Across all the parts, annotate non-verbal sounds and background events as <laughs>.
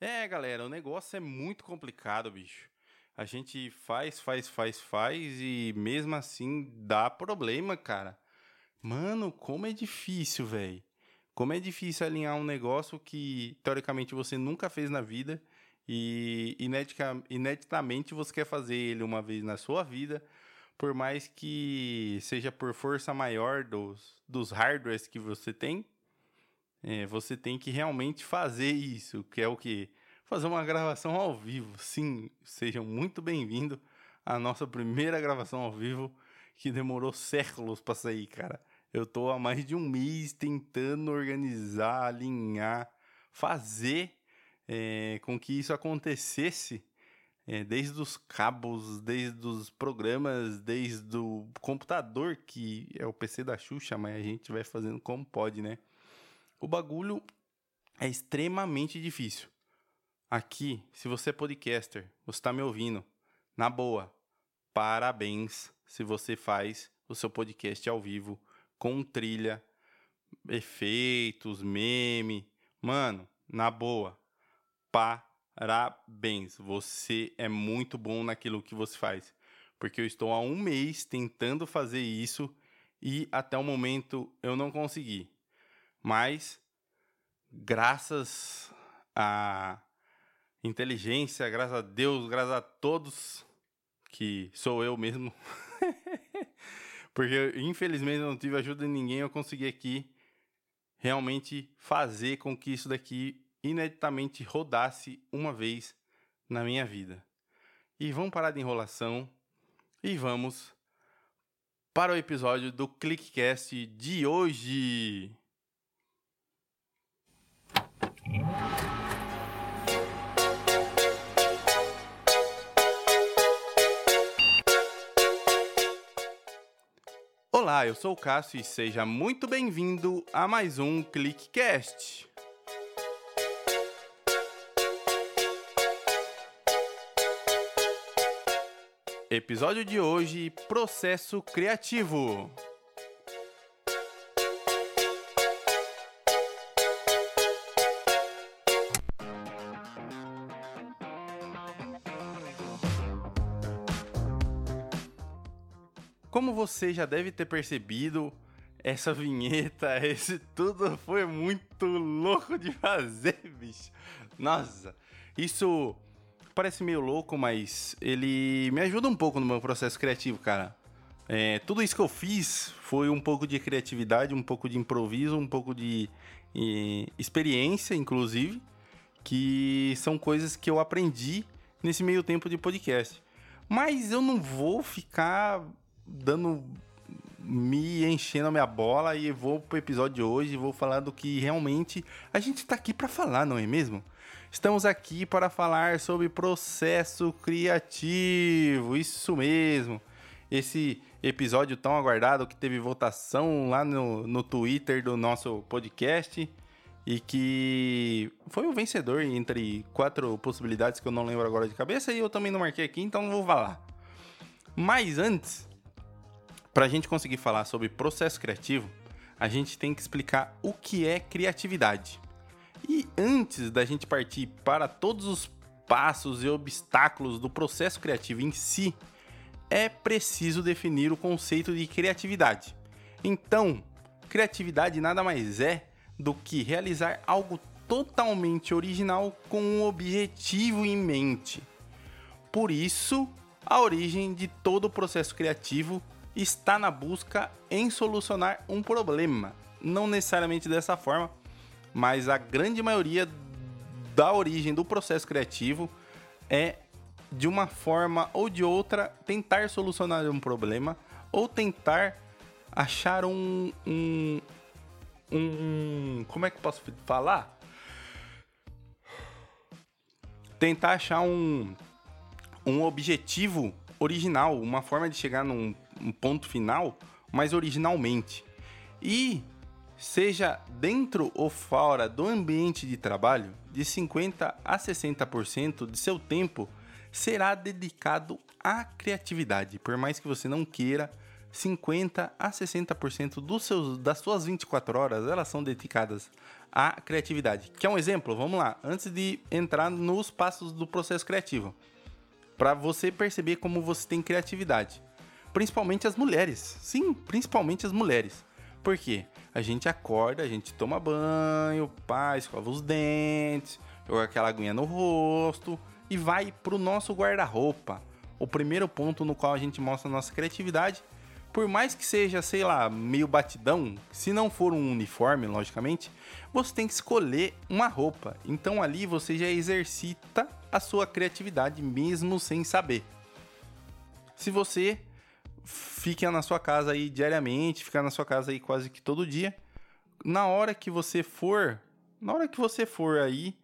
É, galera, o negócio é muito complicado, bicho. A gente faz, faz, faz, faz e mesmo assim dá problema, cara. Mano, como é difícil, velho. Como é difícil alinhar um negócio que teoricamente você nunca fez na vida e ineditamente você quer fazer ele uma vez na sua vida, por mais que seja por força maior dos, dos hardwares que você tem, é, você tem que realmente fazer isso, que é o que? Fazer uma gravação ao vivo. Sim, sejam muito bem-vindos à nossa primeira gravação ao vivo, que demorou séculos para sair, cara. Eu tô há mais de um mês tentando organizar, alinhar, fazer é, com que isso acontecesse, é, desde os cabos, desde os programas, desde o computador, que é o PC da Xuxa, mas a gente vai fazendo como pode, né? O bagulho é extremamente difícil. Aqui, se você é podcaster, você está me ouvindo, na boa, parabéns se você faz o seu podcast ao vivo com trilha, efeitos, meme. Mano, na boa, parabéns. Você é muito bom naquilo que você faz. Porque eu estou há um mês tentando fazer isso e até o momento eu não consegui. Mas, graças à inteligência, graças a Deus, graças a todos, que sou eu mesmo. <laughs> Porque infelizmente eu não tive ajuda de ninguém, eu consegui aqui realmente fazer com que isso daqui ineditamente rodasse uma vez na minha vida. E vamos parar de enrolação e vamos para o episódio do Clickcast de hoje. Olá, eu sou o Cássio e seja muito bem-vindo a mais um Clickcast. Episódio de hoje: Processo Criativo. Você já deve ter percebido, essa vinheta, <laughs> esse tudo foi muito louco de fazer, <laughs> bicho. Nossa, isso parece meio louco, mas ele me ajuda um pouco no meu processo criativo, cara. É, tudo isso que eu fiz foi um pouco de criatividade, um pouco de improviso, um pouco de experiência, inclusive, que são coisas que eu aprendi nesse meio tempo de podcast. Mas eu não vou ficar dando me enchendo a minha bola e vou pro episódio de hoje, vou falar do que realmente a gente tá aqui para falar, não é mesmo? Estamos aqui para falar sobre processo criativo, isso mesmo. Esse episódio tão aguardado que teve votação lá no, no Twitter do nosso podcast e que foi o vencedor entre quatro possibilidades que eu não lembro agora de cabeça e eu também não marquei aqui, então não vou falar. Mas antes, para a gente conseguir falar sobre processo criativo, a gente tem que explicar o que é criatividade. E antes da gente partir para todos os passos e obstáculos do processo criativo em si, é preciso definir o conceito de criatividade. Então, criatividade nada mais é do que realizar algo totalmente original com um objetivo em mente. Por isso, a origem de todo o processo criativo está na busca em solucionar um problema. Não necessariamente dessa forma, mas a grande maioria da origem do processo criativo é de uma forma ou de outra tentar solucionar um problema ou tentar achar um, um, um como é que posso falar? Tentar achar um, um objetivo original, uma forma de chegar num um ponto final, mas originalmente. E seja dentro ou fora do ambiente de trabalho, de 50 a 60% de seu tempo será dedicado à criatividade. Por mais que você não queira, 50 a 60% dos seus, das suas 24 horas elas são dedicadas a criatividade. Quer um exemplo? Vamos lá. Antes de entrar nos passos do processo criativo, para você perceber como você tem criatividade, principalmente as mulheres. Sim, principalmente as mulheres. Por quê? A gente acorda, a gente toma banho, pá, escova os dentes, joga aquela aguinha no rosto e vai pro nosso guarda-roupa. O primeiro ponto no qual a gente mostra a nossa criatividade por mais que seja, sei lá, meio batidão, se não for um uniforme, logicamente, você tem que escolher uma roupa. Então ali você já exercita a sua criatividade mesmo sem saber. Se você fica na sua casa aí diariamente, fica na sua casa aí quase que todo dia, na hora que você for, na hora que você for aí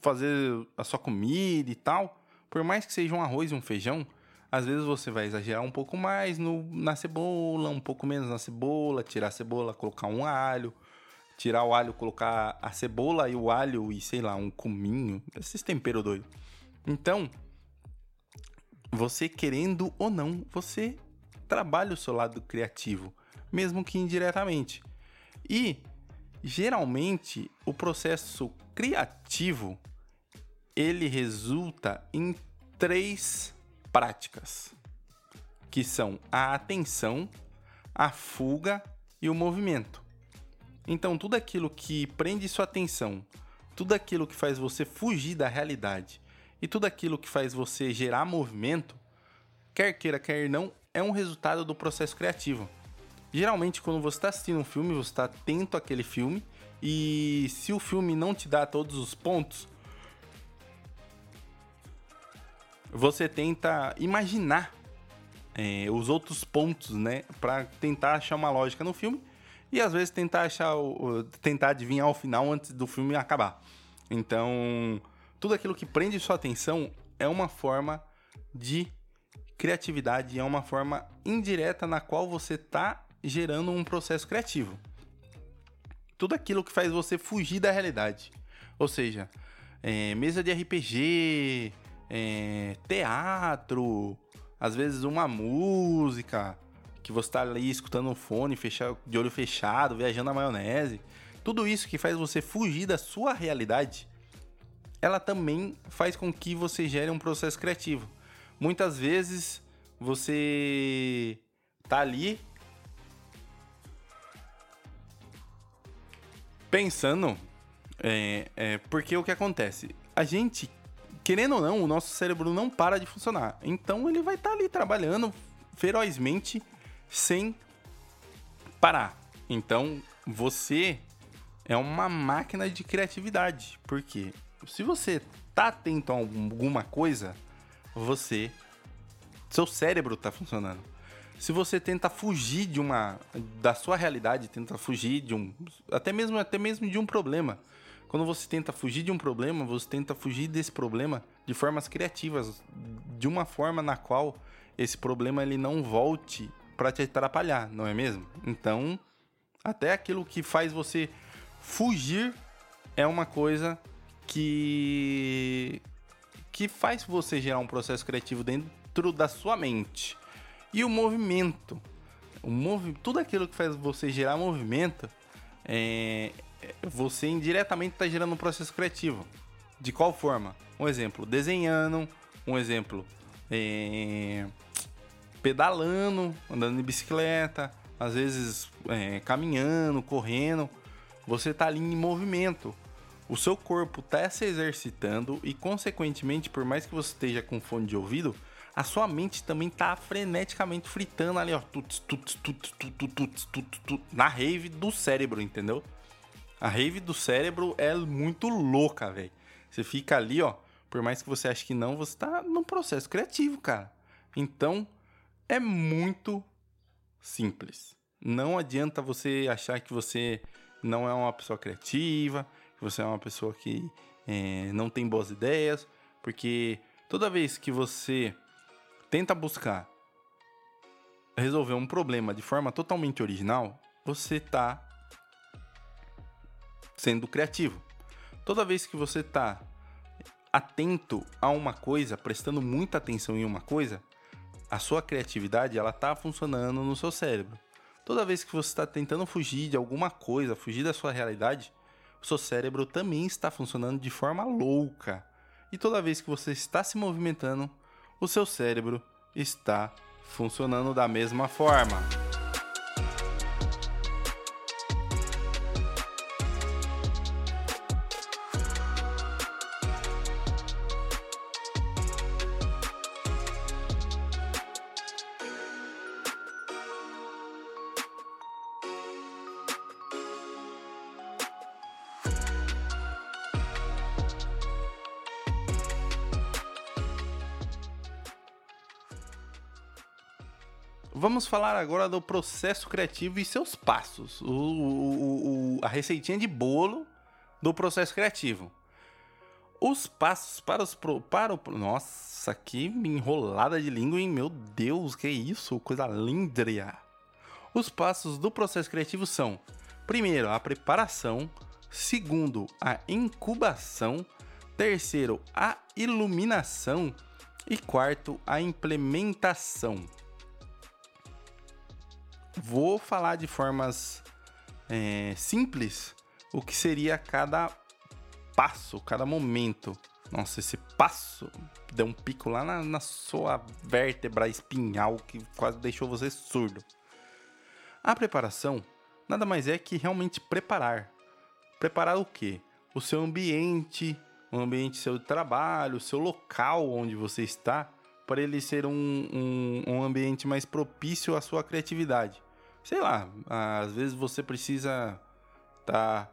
fazer a sua comida e tal, por mais que seja um arroz e um feijão, às vezes você vai exagerar um pouco mais no, na cebola, um pouco menos na cebola, tirar a cebola, colocar um alho, tirar o alho, colocar a cebola e o alho e sei lá, um cominho, esses temperos doidos. Então, você querendo ou não, você trabalha o seu lado criativo, mesmo que indiretamente. E geralmente o processo criativo ele resulta em três práticas, que são a atenção, a fuga e o movimento. Então, tudo aquilo que prende sua atenção, tudo aquilo que faz você fugir da realidade e tudo aquilo que faz você gerar movimento, quer queira, quer não, é um resultado do processo criativo. Geralmente, quando você está assistindo um filme, você está atento àquele filme e se o filme não te dá todos os pontos, você tenta imaginar é, os outros pontos, né, para tentar achar uma lógica no filme e às vezes tentar achar o, tentar adivinhar o final antes do filme acabar. Então, tudo aquilo que prende sua atenção é uma forma de criatividade, é uma forma indireta na qual você está gerando um processo criativo. Tudo aquilo que faz você fugir da realidade. Ou seja, é, mesa de RPG, é, teatro, às vezes uma música, que você tá ali escutando um fone, fechado, de olho fechado, viajando na maionese. Tudo isso que faz você fugir da sua realidade, ela também faz com que você gere um processo criativo. Muitas vezes você tá ali pensando, é, é, porque o que acontece? A gente querendo ou não, o nosso cérebro não para de funcionar. Então ele vai estar tá ali trabalhando ferozmente sem parar. Então você é uma máquina de criatividade, porque se você tá atento a alguma coisa, você seu cérebro tá funcionando. Se você tenta fugir de uma da sua realidade, tenta fugir de um até mesmo até mesmo de um problema, quando você tenta fugir de um problema, você tenta fugir desse problema de formas criativas, de uma forma na qual esse problema ele não volte para te atrapalhar, não é mesmo? Então, até aquilo que faz você fugir é uma coisa que que faz você gerar um processo criativo dentro da sua mente. E o movimento, o movi tudo aquilo que faz você gerar movimento é, você indiretamente está gerando um processo criativo. De qual forma? Um exemplo, desenhando, um exemplo, é, pedalando, andando de bicicleta, às vezes é, caminhando, correndo. Você está ali em movimento. O seu corpo está se exercitando e, consequentemente, por mais que você esteja com fone de ouvido, a sua mente também está freneticamente fritando ali, ó, tuts, tuts, tuts, tuts, tuts, tuts, tuts, na rave do cérebro, entendeu? A rave do cérebro é muito louca, velho. Você fica ali, ó. Por mais que você ache que não, você tá num processo criativo, cara. Então, é muito simples. Não adianta você achar que você não é uma pessoa criativa, que você é uma pessoa que é, não tem boas ideias, porque toda vez que você tenta buscar resolver um problema de forma totalmente original, você tá sendo criativo. Toda vez que você está atento a uma coisa, prestando muita atenção em uma coisa, a sua criatividade ela está funcionando no seu cérebro. Toda vez que você está tentando fugir de alguma coisa, fugir da sua realidade, o seu cérebro também está funcionando de forma louca. E toda vez que você está se movimentando, o seu cérebro está funcionando da mesma forma. Vamos falar agora do processo criativo e seus passos. O, o, o, a receitinha de bolo do processo criativo. Os passos para os. Pro, para o. Nossa, que enrolada de língua, hein? Meu Deus, que isso? Coisa líndria. Os passos do processo criativo são: primeiro, a preparação. Segundo, a incubação. Terceiro, a iluminação. E quarto, a implementação. Vou falar de formas é, simples o que seria cada passo, cada momento. Nossa, esse passo deu um pico lá na, na sua vértebra espinhal que quase deixou você surdo. A preparação nada mais é que realmente preparar. Preparar o quê? O seu ambiente, o ambiente seu trabalho, o seu local onde você está, para ele ser um, um, um ambiente mais propício à sua criatividade sei lá, às vezes você precisa tá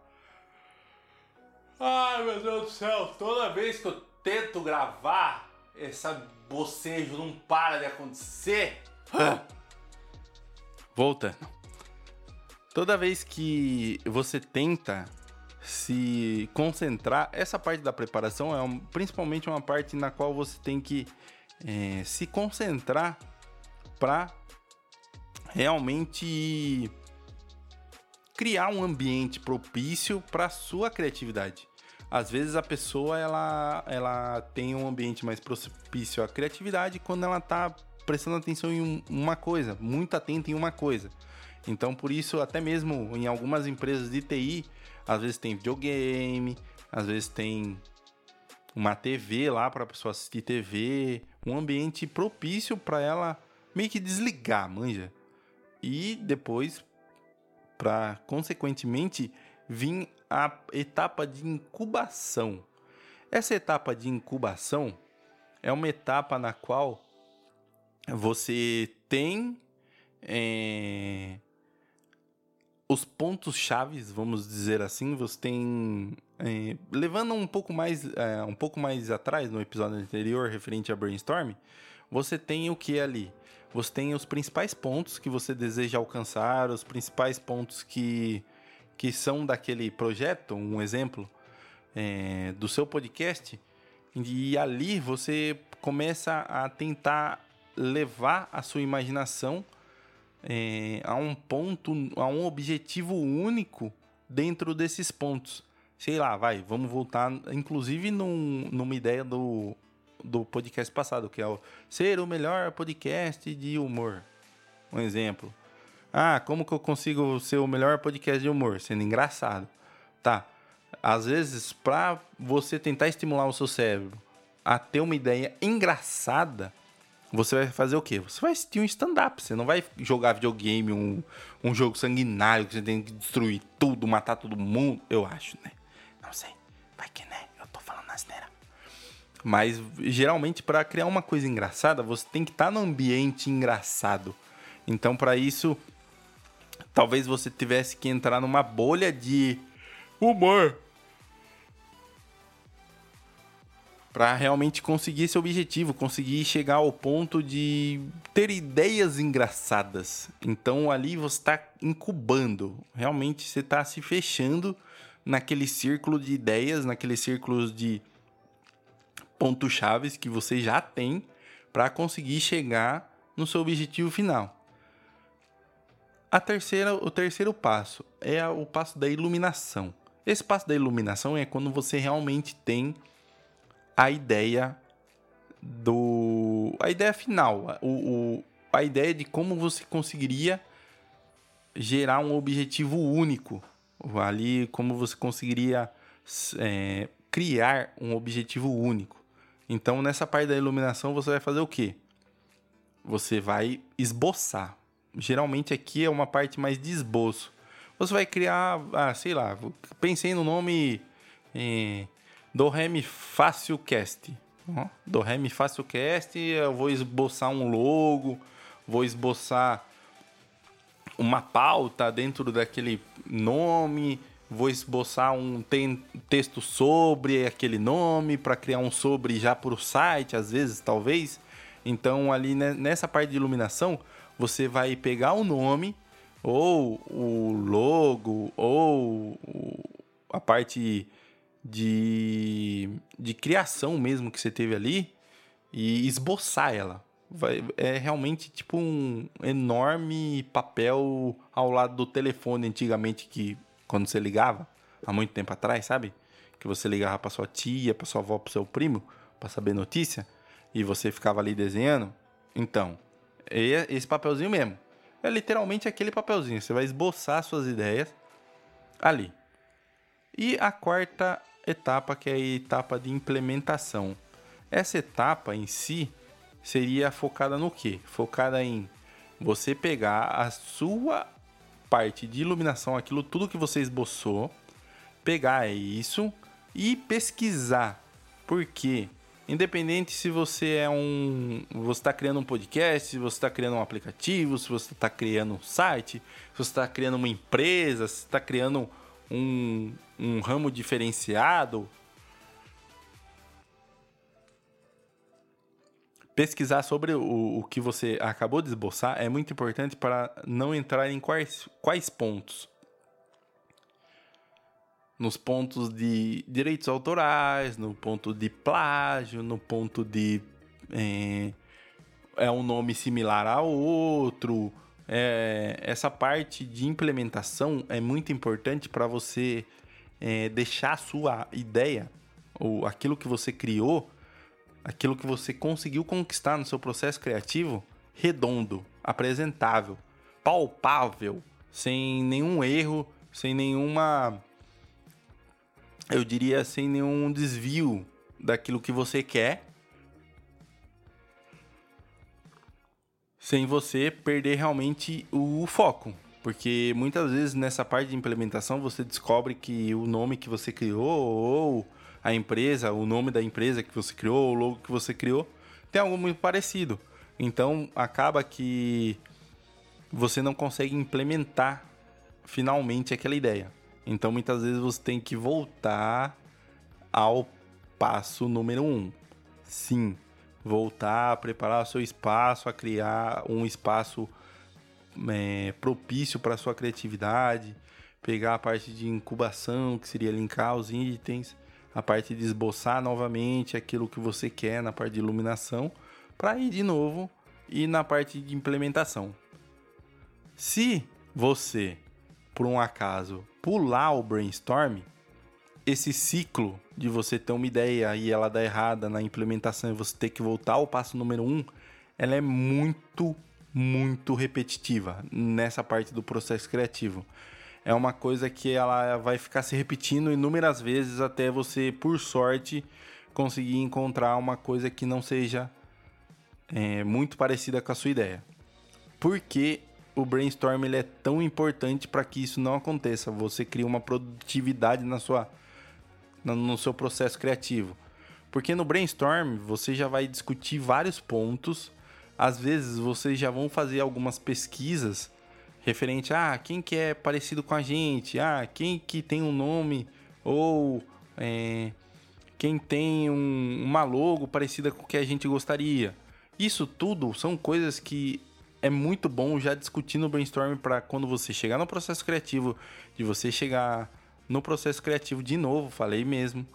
Ai, meu Deus do céu, toda vez que eu tento gravar, essa bocejo não para de acontecer. Voltando. Toda vez que você tenta se concentrar, essa parte da preparação é um, principalmente uma parte na qual você tem que é, se concentrar para realmente criar um ambiente propício para sua criatividade. Às vezes a pessoa ela, ela tem um ambiente mais propício à criatividade quando ela está prestando atenção em um, uma coisa, muito atenta em uma coisa. Então, por isso, até mesmo em algumas empresas de TI, às vezes tem videogame, às vezes tem uma TV lá para a pessoa assistir TV, um ambiente propício para ela meio que desligar, manja e depois, para consequentemente, vir a etapa de incubação. Essa etapa de incubação é uma etapa na qual você tem é, os pontos chaves, vamos dizer assim, você tem é, levando um pouco mais é, um pouco mais atrás no episódio anterior referente a brainstorm, você tem o que ali? Você tem os principais pontos que você deseja alcançar, os principais pontos que, que são daquele projeto, um exemplo é, do seu podcast, e ali você começa a tentar levar a sua imaginação é, a um ponto, a um objetivo único dentro desses pontos. Sei lá, vai, vamos voltar, inclusive num, numa ideia do do podcast passado, que é o ser o melhor podcast de humor. Um exemplo. Ah, como que eu consigo ser o melhor podcast de humor? Sendo engraçado. Tá. Às vezes, para você tentar estimular o seu cérebro a ter uma ideia engraçada, você vai fazer o quê? Você vai assistir um stand-up. Você não vai jogar videogame, um, um jogo sanguinário que você tem que destruir tudo, matar todo mundo. Eu acho, né? Não sei. Vai que, né? Eu tô falando asneira. Mas geralmente para criar uma coisa engraçada, você tem que estar tá no ambiente engraçado. Então para isso, talvez você tivesse que entrar numa bolha de humor para realmente conseguir esse objetivo, conseguir chegar ao ponto de ter ideias engraçadas. Então ali você está incubando, realmente você está se fechando naquele círculo de ideias, naquele círculo de pontos chaves que você já tem para conseguir chegar no seu objetivo final. A terceira, o terceiro passo é o passo da iluminação. Esse passo da iluminação é quando você realmente tem a ideia do a ideia final, o, o, a ideia de como você conseguiria gerar um objetivo único, Ali, como você conseguiria é, criar um objetivo único. Então, nessa parte da iluminação, você vai fazer o quê? Você vai esboçar. Geralmente aqui é uma parte mais de esboço. Você vai criar, ah, sei lá, pensei no nome é, do Remi Fácil Cast. Do Remi Fácil Cast, eu vou esboçar um logo, vou esboçar uma pauta dentro daquele nome, vou esboçar um texto sobre aquele nome para criar um sobre já para o site, às vezes, talvez. Então, ali nessa parte de iluminação, você vai pegar o nome, ou o logo, ou a parte de, de criação mesmo que você teve ali e esboçar ela. Vai, é realmente tipo um enorme papel ao lado do telefone antigamente que quando você ligava, há muito tempo atrás, sabe? Que você ligava para sua tia, para sua avó, para seu primo, para saber notícia, e você ficava ali desenhando. Então, é esse papelzinho mesmo. É literalmente aquele papelzinho. Você vai esboçar suas ideias ali. E a quarta etapa, que é a etapa de implementação. Essa etapa em si seria focada no quê? Focada em você pegar a sua parte de iluminação, aquilo tudo que você esboçou, pegar isso e pesquisar. Porque independente se você é um, você está criando um podcast, se você está criando um aplicativo, se você está criando um site, se você está criando uma empresa, se está criando um, um ramo diferenciado, pesquisar sobre o, o que você acabou de esboçar é muito importante para não entrar em quais, quais pontos. Nos pontos de direitos autorais, no ponto de plágio, no ponto de. É, é um nome similar a outro. É, essa parte de implementação é muito importante para você é, deixar a sua ideia, ou aquilo que você criou, aquilo que você conseguiu conquistar no seu processo criativo redondo, apresentável, palpável, sem nenhum erro, sem nenhuma eu diria sem nenhum desvio daquilo que você quer. Sem você perder realmente o foco. Porque muitas vezes nessa parte de implementação você descobre que o nome que você criou ou a empresa, o nome da empresa que você criou, o logo que você criou, tem algo muito parecido. Então acaba que você não consegue implementar finalmente aquela ideia. Então muitas vezes você tem que voltar ao passo número um. Sim, voltar a preparar o seu espaço, a criar um espaço é, propício para sua criatividade, pegar a parte de incubação, que seria linkar os itens, a parte de esboçar novamente aquilo que você quer na parte de iluminação, para ir de novo e na parte de implementação. Se você, por um acaso, pular o brainstorm, esse ciclo de você ter uma ideia e ela dar errada na implementação e você ter que voltar ao passo número um, ela é muito, muito repetitiva nessa parte do processo criativo é uma coisa que ela vai ficar se repetindo inúmeras vezes até você, por sorte, conseguir encontrar uma coisa que não seja é, muito parecida com a sua ideia. Por que o brainstorm ele é tão importante para que isso não aconteça? Você cria uma produtividade na sua, no seu processo criativo. Porque no brainstorm você já vai discutir vários pontos. Às vezes vocês já vão fazer algumas pesquisas referente a ah, quem que é parecido com a gente, ah, quem que tem um nome ou é, quem tem um, uma logo parecida com o que a gente gostaria. Isso tudo são coisas que é muito bom já discutir no brainstorm para quando você chegar no processo criativo, de você chegar no processo criativo de novo, falei mesmo,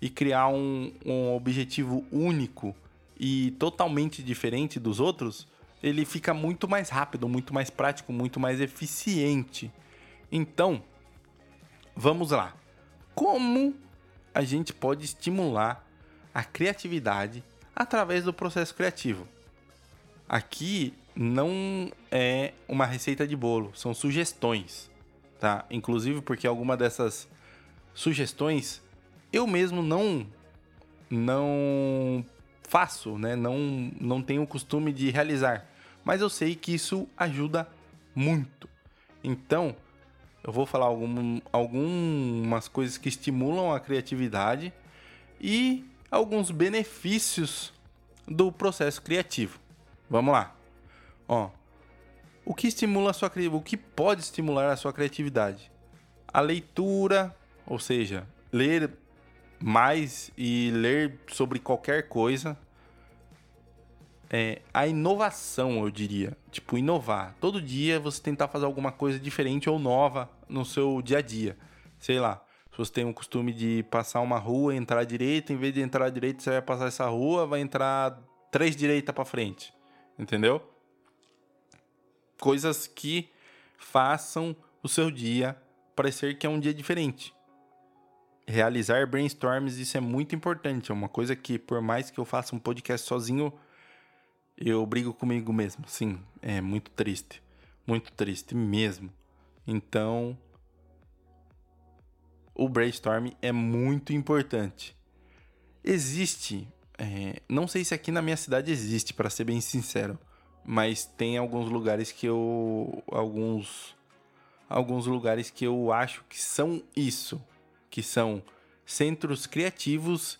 e criar um, um objetivo único e totalmente diferente dos outros, ele fica muito mais rápido, muito mais prático, muito mais eficiente. Então, vamos lá. Como a gente pode estimular a criatividade através do processo criativo? Aqui não é uma receita de bolo, são sugestões. tá? Inclusive porque alguma dessas sugestões eu mesmo não não faço, né? Não não tenho o costume de realizar, mas eu sei que isso ajuda muito. Então, eu vou falar algum, algumas coisas que estimulam a criatividade e alguns benefícios do processo criativo. Vamos lá. Ó, o que estimula sua o que pode estimular a sua criatividade? A leitura, ou seja, ler mais e ler sobre qualquer coisa. É, a inovação, eu diria. Tipo, inovar. Todo dia você tentar fazer alguma coisa diferente ou nova no seu dia a dia. Sei lá, se você tem o costume de passar uma rua entrar à direita, em vez de entrar à direita, você vai passar essa rua, vai entrar três direita para frente. Entendeu? Coisas que façam o seu dia parecer que é um dia diferente. Realizar brainstorms, isso é muito importante. É uma coisa que, por mais que eu faça um podcast sozinho, eu brigo comigo mesmo. Sim, é muito triste. Muito triste mesmo. Então, o brainstorm é muito importante. Existe, é, não sei se aqui na minha cidade existe, para ser bem sincero, mas tem alguns lugares que eu, alguns, alguns lugares que eu acho que são isso, que são centros criativos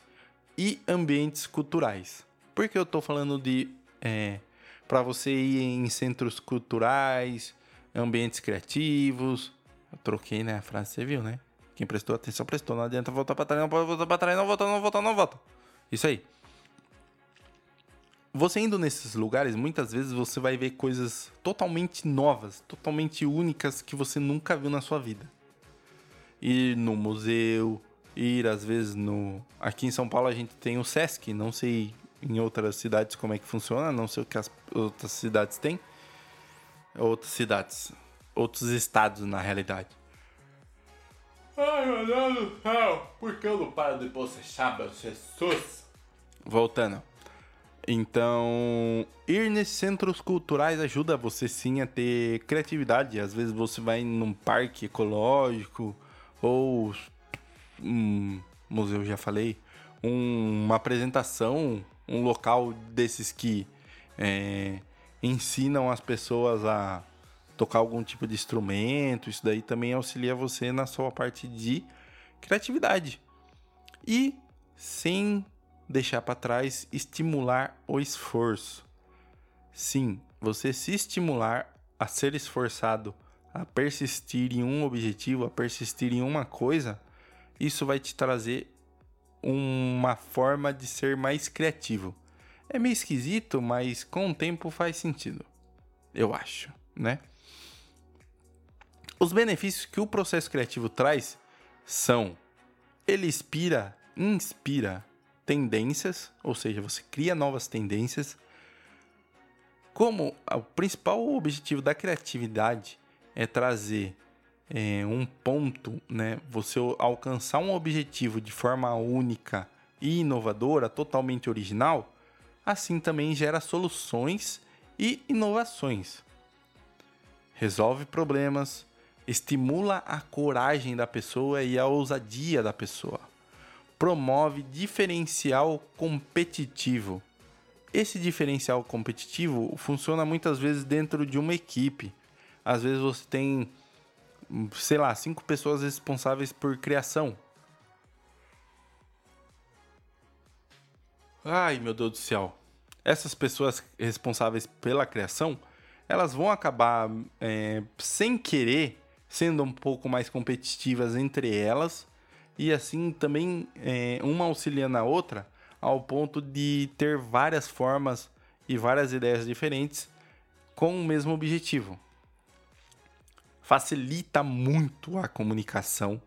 e ambientes culturais. Por que eu estou falando de é, para você ir em centros culturais, ambientes criativos? Eu troquei, né? A frase você viu, né? Quem prestou atenção, prestou. Não adianta voltar para trás, não pode voltar para trás, não volta, não volta, não volta. Isso aí. Você indo nesses lugares, muitas vezes você vai ver coisas totalmente novas, totalmente únicas que você nunca viu na sua vida. Ir no museu, ir às vezes no. Aqui em São Paulo a gente tem o Sesc, não sei em outras cidades como é que funciona, não sei o que as outras cidades têm. Outras cidades, outros estados na realidade. Ai, meu Deus do céu! Por que eu não paro de bocechar, meu Jesus? Voltando. Então, ir nesses centros culturais ajuda você sim a ter criatividade. Às vezes você vai num parque ecológico ou um museu, já falei, um, uma apresentação, um local desses que é, ensinam as pessoas a tocar algum tipo de instrumento, isso daí também auxilia você na sua parte de criatividade. E sem deixar para trás, estimular o esforço. Sim, você se estimular a ser esforçado, a persistir em um objetivo, a persistir em uma coisa, isso vai te trazer uma forma de ser mais criativo. É meio esquisito, mas com o tempo faz sentido. Eu acho, né? Os benefícios que o processo criativo traz são: ele inspira, inspira tendências, ou seja, você cria novas tendências. Como o principal objetivo da criatividade é trazer é, um ponto, né? Você alcançar um objetivo de forma única e inovadora, totalmente original, assim também gera soluções e inovações. Resolve problemas, estimula a coragem da pessoa e a ousadia da pessoa. Promove diferencial competitivo. Esse diferencial competitivo funciona muitas vezes dentro de uma equipe. Às vezes você tem, sei lá, cinco pessoas responsáveis por criação. Ai, meu Deus do céu. Essas pessoas responsáveis pela criação, elas vão acabar é, sem querer sendo um pouco mais competitivas entre elas e assim também é, uma auxiliando a outra ao ponto de ter várias formas e várias ideias diferentes com o mesmo objetivo. Facilita muito a comunicação,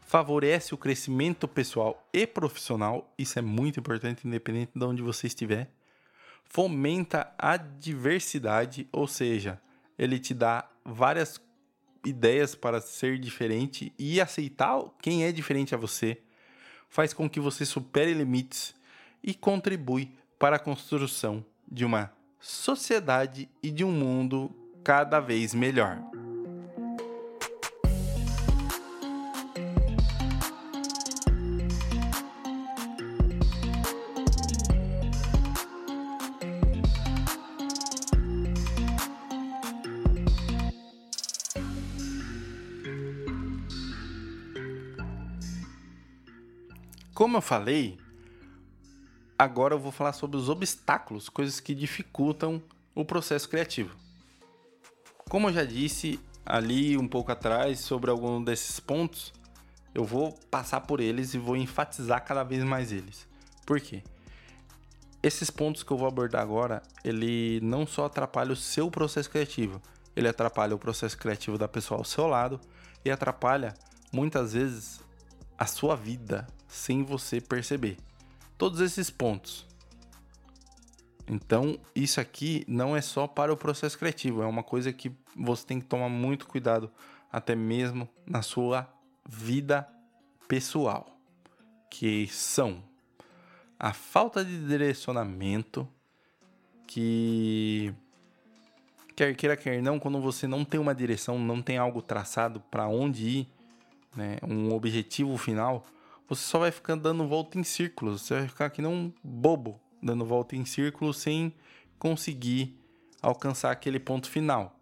favorece o crescimento pessoal e profissional, isso é muito importante, independente de onde você estiver. Fomenta a diversidade, ou seja, ele te dá várias ideias para ser diferente e aceitar quem é diferente a você, faz com que você supere limites e contribui para a construção de uma sociedade e de um mundo cada vez melhor. Como eu falei, agora eu vou falar sobre os obstáculos, coisas que dificultam o processo criativo. Como eu já disse ali um pouco atrás sobre algum desses pontos, eu vou passar por eles e vou enfatizar cada vez mais eles. Por quê? Esses pontos que eu vou abordar agora, ele não só atrapalha o seu processo criativo, ele atrapalha o processo criativo da pessoa ao seu lado e atrapalha muitas vezes a sua vida sem você perceber. Todos esses pontos. Então, isso aqui não é só para o processo criativo, é uma coisa que você tem que tomar muito cuidado, até mesmo na sua vida pessoal, que são a falta de direcionamento, que quer queira quer não, quando você não tem uma direção, não tem algo traçado para onde ir, né, um objetivo final, você só vai ficar dando volta em círculos, você vai ficar aqui não um bobo, dando volta em círculos sem conseguir alcançar aquele ponto final.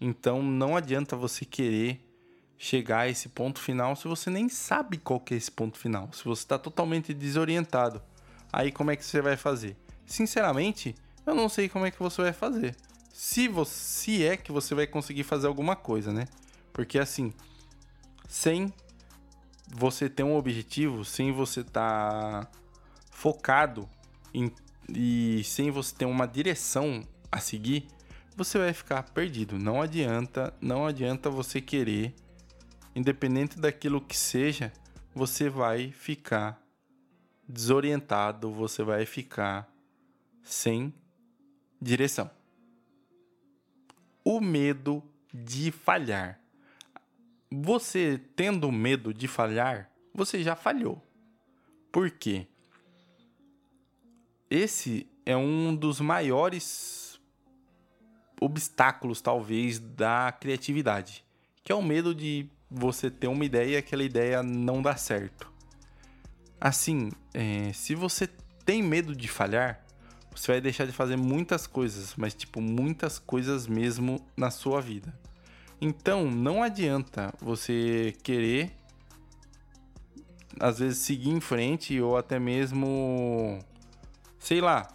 Então não adianta você querer chegar a esse ponto final se você nem sabe qual que é esse ponto final, se você está totalmente desorientado. Aí como é que você vai fazer? Sinceramente, eu não sei como é que você vai fazer. Se você se é que você vai conseguir fazer alguma coisa, né? Porque assim, sem você ter um objetivo, sem você estar tá focado em, e sem você ter uma direção a seguir, você vai ficar perdido. Não adianta, não adianta você querer, independente daquilo que seja, você vai ficar desorientado, você vai ficar sem direção. O medo de falhar. Você tendo medo de falhar, você já falhou. Por quê? Esse é um dos maiores obstáculos, talvez, da criatividade, que é o medo de você ter uma ideia e aquela ideia não dar certo. Assim, é, se você tem medo de falhar, você vai deixar de fazer muitas coisas, mas tipo muitas coisas mesmo na sua vida. Então, não adianta você querer às vezes seguir em frente ou até mesmo sei lá.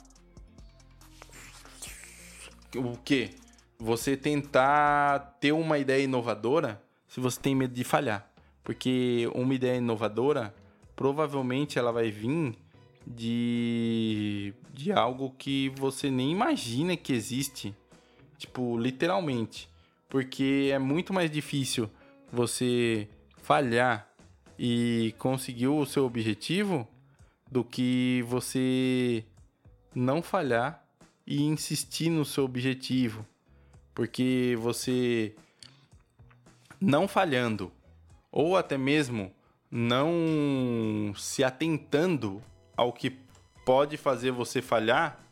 O que? Você tentar ter uma ideia inovadora se você tem medo de falhar. Porque uma ideia inovadora, provavelmente ela vai vir de, de algo que você nem imagina que existe. Tipo, literalmente. Porque é muito mais difícil você falhar e conseguir o seu objetivo do que você não falhar e insistir no seu objetivo. Porque você não falhando ou até mesmo não se atentando ao que pode fazer você falhar.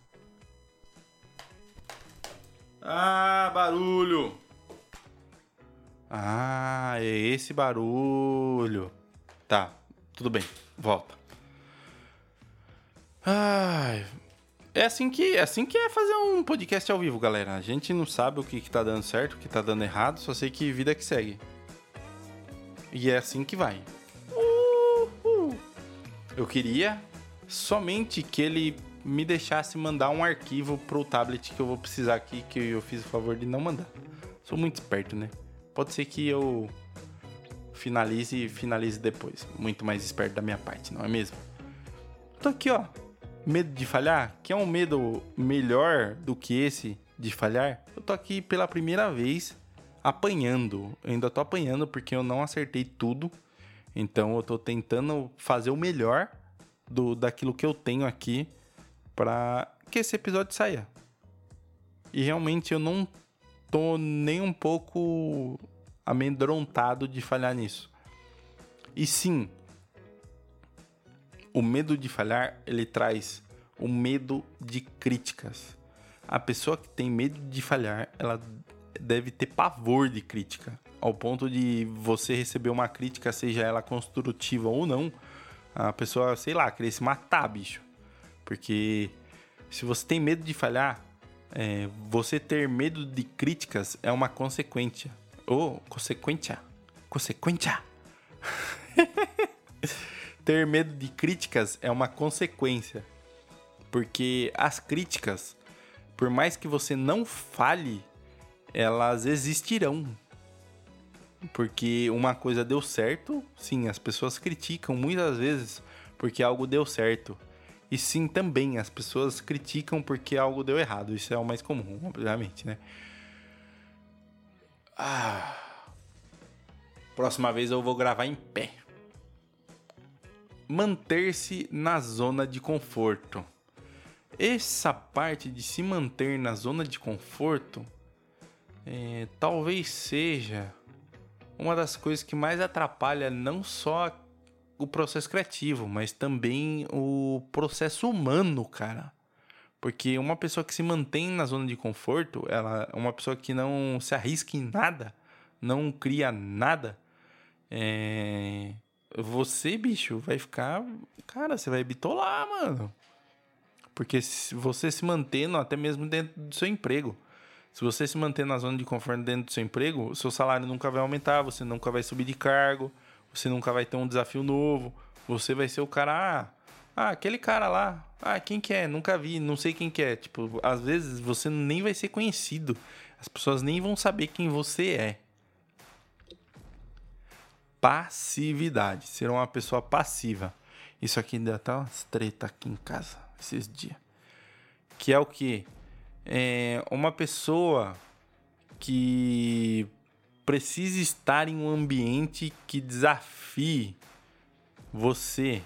Ah, barulho! Ah, é esse barulho. Tá, tudo bem, volta. Ai, é assim que é assim que é fazer um podcast ao vivo, galera. A gente não sabe o que, que tá dando certo, o que tá dando errado, só sei que vida que segue. E é assim que vai. Uhul. Eu queria somente que ele me deixasse mandar um arquivo pro tablet que eu vou precisar aqui, que eu fiz o favor de não mandar. Sou muito esperto, né? Pode ser que eu finalize e finalize depois. Muito mais esperto da minha parte, não é mesmo? Tô aqui, ó medo de falhar, que é um medo melhor do que esse de falhar, eu tô aqui pela primeira vez apanhando. Eu ainda tô apanhando porque eu não acertei tudo. Então eu tô tentando fazer o melhor do daquilo que eu tenho aqui para que esse episódio saia. E realmente eu não tô nem um pouco amedrontado de falhar nisso. E sim, o medo de falhar, ele traz o medo de críticas. A pessoa que tem medo de falhar, ela deve ter pavor de crítica, ao ponto de você receber uma crítica, seja ela construtiva ou não, a pessoa, sei lá, querer se matar, bicho. Porque se você tem medo de falhar, é, você ter medo de críticas é uma consequência. Ou oh, consequência. Consequência. <laughs> ter medo de críticas é uma consequência. Porque as críticas, por mais que você não fale, elas existirão. Porque uma coisa deu certo, sim, as pessoas criticam muitas vezes porque algo deu certo. E sim, também as pessoas criticam porque algo deu errado. Isso é o mais comum, obviamente, né? Ah. Próxima vez eu vou gravar em pé. Manter-se na zona de conforto. Essa parte de se manter na zona de conforto é, talvez seja uma das coisas que mais atrapalha não só o processo criativo, mas também o processo humano, cara. Porque uma pessoa que se mantém na zona de conforto, ela é uma pessoa que não se arrisca em nada, não cria nada. É... Você, bicho, vai ficar. Cara, você vai bitolar, mano. Porque se você se mantendo até mesmo dentro do seu emprego. Se você se manter na zona de conforto dentro do seu emprego, seu salário nunca vai aumentar, você nunca vai subir de cargo, você nunca vai ter um desafio novo. Você vai ser o cara, ah, ah, aquele cara lá, ah, quem que é? Nunca vi, não sei quem que é. Tipo, às vezes você nem vai ser conhecido. As pessoas nem vão saber quem você é. Passividade, ser uma pessoa passiva. Isso aqui ainda tá umas treta aqui em casa esses dias. Que é o que? É uma pessoa que precisa estar em um ambiente que desafie você.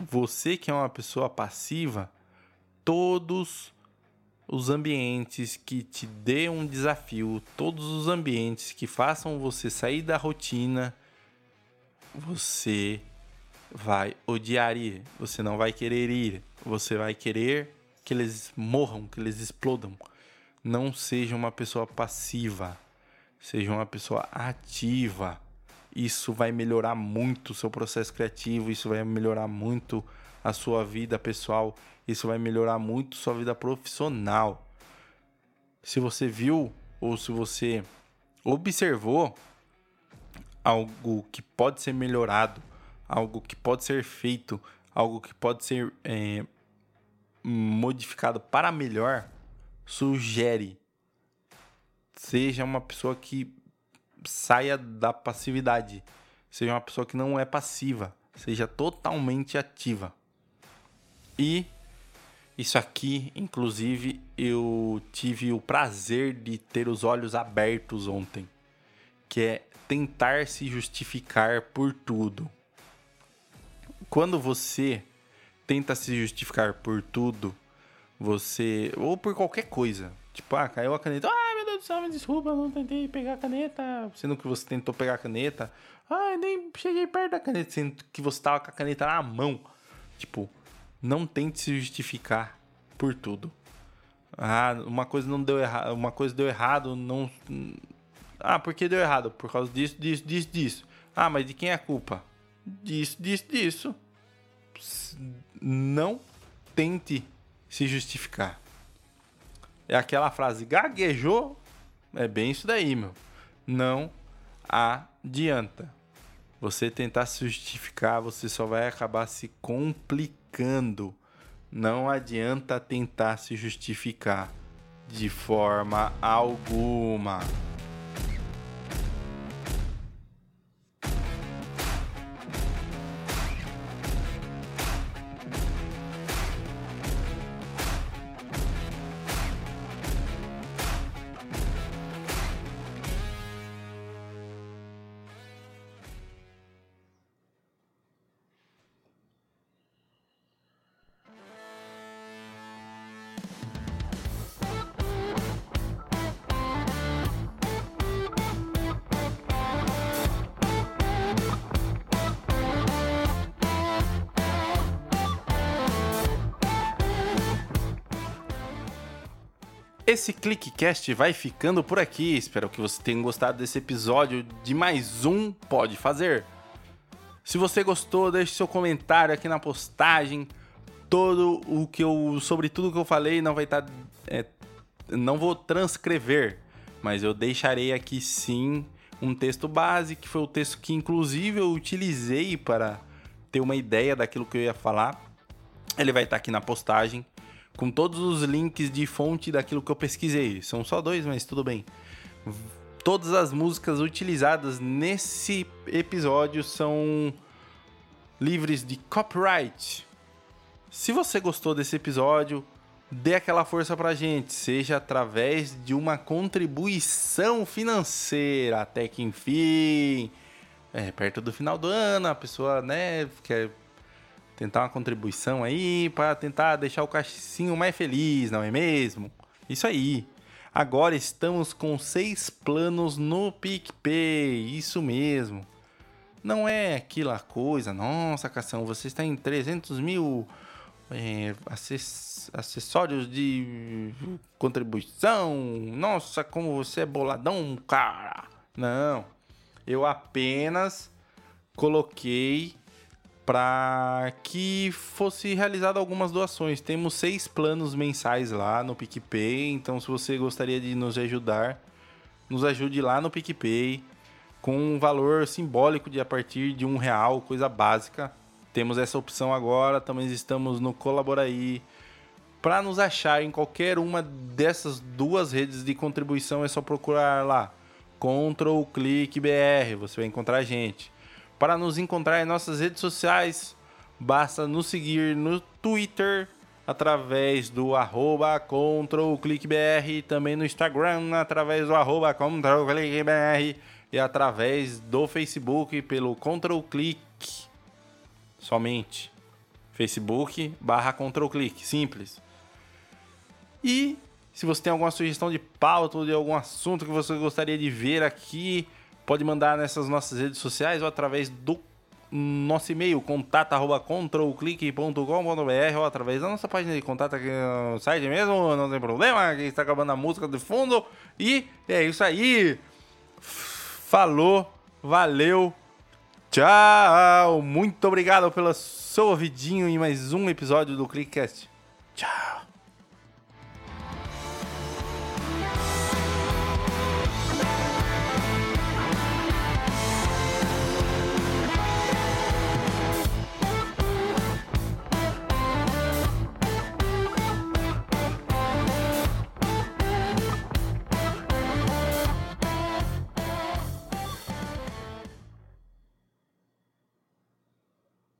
Você que é uma pessoa passiva, todos os ambientes que te dê um desafio, todos os ambientes que façam você sair da rotina, você vai odiar ir, você não vai querer ir, você vai querer que eles morram, que eles explodam. Não seja uma pessoa passiva. Seja uma pessoa ativa. Isso vai melhorar muito o seu processo criativo, isso vai melhorar muito a sua vida pessoal, isso vai melhorar muito sua vida profissional. Se você viu ou se você observou algo que pode ser melhorado, algo que pode ser feito, algo que pode ser é, modificado para melhor, sugere seja uma pessoa que saia da passividade, seja uma pessoa que não é passiva, seja totalmente ativa. E isso aqui, inclusive, eu tive o prazer de ter os olhos abertos ontem, que é tentar se justificar por tudo. Quando você tenta se justificar por tudo, você ou por qualquer coisa, tipo, ah, caiu a caneta, ah, me desculpa, eu não tentei pegar a caneta. Sendo que você tentou pegar a caneta. Ah, nem cheguei perto da caneta. Sendo que você tava com a caneta na mão. Tipo, não tente se justificar por tudo. Ah, uma coisa não deu errado. Uma coisa deu errado, não. Ah, por que deu errado? Por causa disso, disso, disso, disso. Ah, mas de quem é a culpa? Disso, disso, disso. Não tente se justificar. É aquela frase, gaguejou, é bem isso daí, meu. Não adianta. Você tentar se justificar, você só vai acabar se complicando. Não adianta tentar se justificar de forma alguma. Esse ClickCast vai ficando por aqui. Espero que você tenha gostado desse episódio de mais um Pode Fazer. Se você gostou, deixe seu comentário aqui na postagem. Todo o que eu. Sobre tudo que eu falei não vai estar. Tá, é, não vou transcrever, mas eu deixarei aqui sim um texto base, que foi o texto que inclusive eu utilizei para ter uma ideia daquilo que eu ia falar, ele vai estar aqui na postagem com todos os links de fonte daquilo que eu pesquisei. São só dois, mas tudo bem. Todas as músicas utilizadas nesse episódio são livres de copyright. Se você gostou desse episódio, dê aquela força pra gente, seja através de uma contribuição financeira, até que enfim, é, perto do final do ano, a pessoa, né, quer tentar uma contribuição aí para tentar deixar o caixinho mais feliz, não é mesmo? Isso aí. Agora estamos com seis planos no PicPay, isso mesmo. Não é aquela coisa, nossa, Cação, você está em 300 mil é, acessórios de contribuição. Nossa, como você é boladão, cara. Não, eu apenas coloquei para que fosse realizado algumas doações. Temos seis planos mensais lá no PicPay, então se você gostaria de nos ajudar, nos ajude lá no PicPay com um valor simbólico de a partir de um real, coisa básica. Temos essa opção agora, também estamos no Colaboraí. Para nos achar em qualquer uma dessas duas redes de contribuição é só procurar lá Ctrl Click BR, você vai encontrar a gente. Para nos encontrar em nossas redes sociais, basta nos seguir no Twitter através do arroba ControlClickBR, também no Instagram através do arroba ControlClickBR e através do Facebook pelo ControlClick somente. Facebook barra ControlClick, simples. E se você tem alguma sugestão de pauta ou de algum assunto que você gostaria de ver aqui, pode mandar nessas nossas redes sociais ou através do nosso e-mail, contato.controlclick.com.br ou através da nossa página de contato aqui no site mesmo, não tem problema, que está acabando a música de fundo. E é isso aí. Falou, valeu, tchau. Muito obrigado pelo seu ouvidinho em mais um episódio do Clickcast. Tchau.